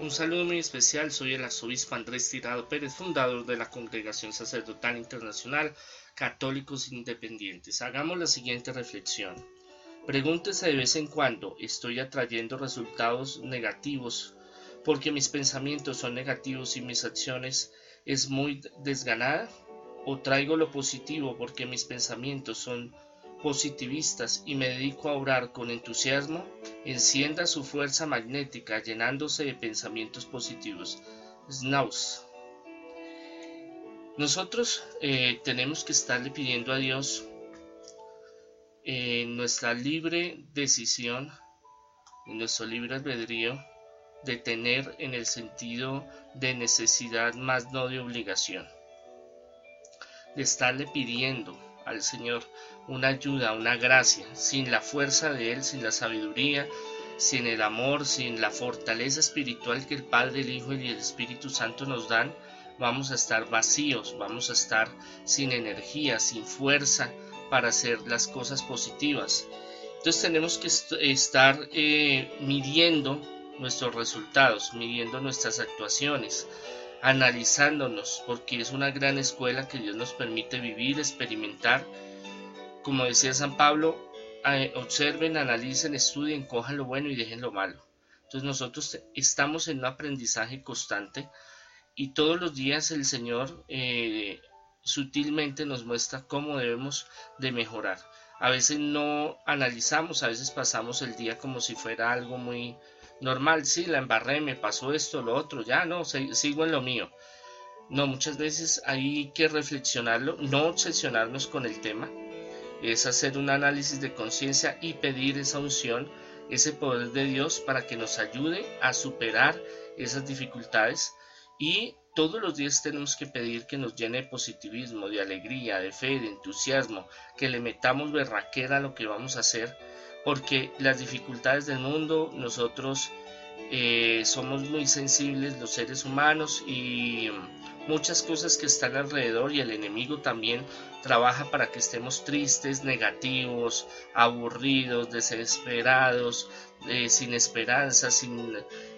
Un saludo muy especial, soy el arzobispo Andrés Tirado Pérez, fundador de la Congregación Sacerdotal Internacional Católicos Independientes. Hagamos la siguiente reflexión. Pregúntese de vez en cuando, ¿estoy atrayendo resultados negativos porque mis pensamientos son negativos y mis acciones es muy desganada? ¿O traigo lo positivo porque mis pensamientos son positivistas y me dedico a orar con entusiasmo, encienda su fuerza magnética llenándose de pensamientos positivos. Snaus. Nosotros eh, tenemos que estarle pidiendo a Dios en nuestra libre decisión, en nuestro libre albedrío, de tener en el sentido de necesidad más no de obligación. De estarle pidiendo al Señor una ayuda, una gracia, sin la fuerza de Él, sin la sabiduría, sin el amor, sin la fortaleza espiritual que el Padre, el Hijo y el Espíritu Santo nos dan, vamos a estar vacíos, vamos a estar sin energía, sin fuerza para hacer las cosas positivas. Entonces tenemos que estar eh, midiendo nuestros resultados, midiendo nuestras actuaciones, analizándonos, porque es una gran escuela que Dios nos permite vivir, experimentar. Como decía San Pablo, observen, analicen, estudien, cojan lo bueno y dejen lo malo. Entonces nosotros estamos en un aprendizaje constante y todos los días el Señor eh, sutilmente nos muestra cómo debemos de mejorar. A veces no analizamos, a veces pasamos el día como si fuera algo muy, normal, sí, la embarré, me pasó esto, lo otro, ya no, sigo en lo mío. No, muchas veces hay que reflexionarlo, no obsesionarnos con el tema, es hacer un análisis de conciencia y pedir esa unción, ese poder de Dios para que nos ayude a superar esas dificultades y todos los días tenemos que pedir que nos llene de positivismo, de alegría, de fe, de entusiasmo, que le metamos berraquera a lo que vamos a hacer porque las dificultades del mundo, nosotros eh, somos muy sensibles los seres humanos y muchas cosas que están alrededor y el enemigo también trabaja para que estemos tristes, negativos, aburridos, desesperados, eh, sin esperanza, sin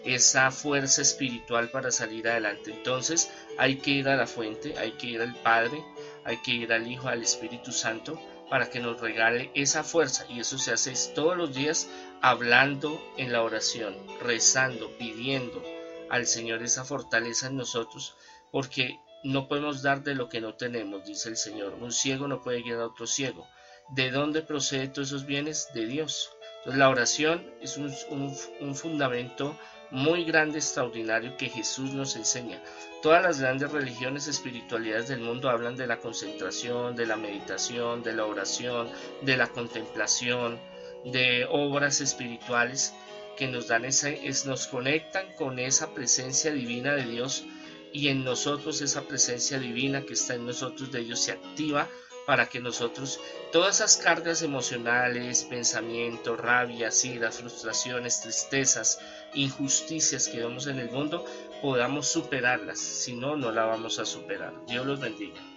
esa fuerza espiritual para salir adelante. Entonces hay que ir a la fuente, hay que ir al Padre, hay que ir al Hijo, al Espíritu Santo para que nos regale esa fuerza y eso se hace todos los días hablando en la oración, rezando, pidiendo al Señor esa fortaleza en nosotros porque no podemos dar de lo que no tenemos, dice el Señor. Un ciego no puede guiar a otro ciego. ¿De dónde proceden todos esos bienes? De Dios. Entonces la oración es un, un fundamento muy grande, extraordinario que Jesús nos enseña. Todas las grandes religiones, espiritualidades del mundo hablan de la concentración, de la meditación, de la oración, de la contemplación, de obras espirituales que nos dan esa, nos conectan con esa presencia divina de Dios y en nosotros esa presencia divina que está en nosotros de Dios se activa para que nosotros todas esas cargas emocionales, pensamientos, rabias, iras, frustraciones, tristezas, injusticias que vemos en el mundo, podamos superarlas. Si no, no la vamos a superar. Dios los bendiga.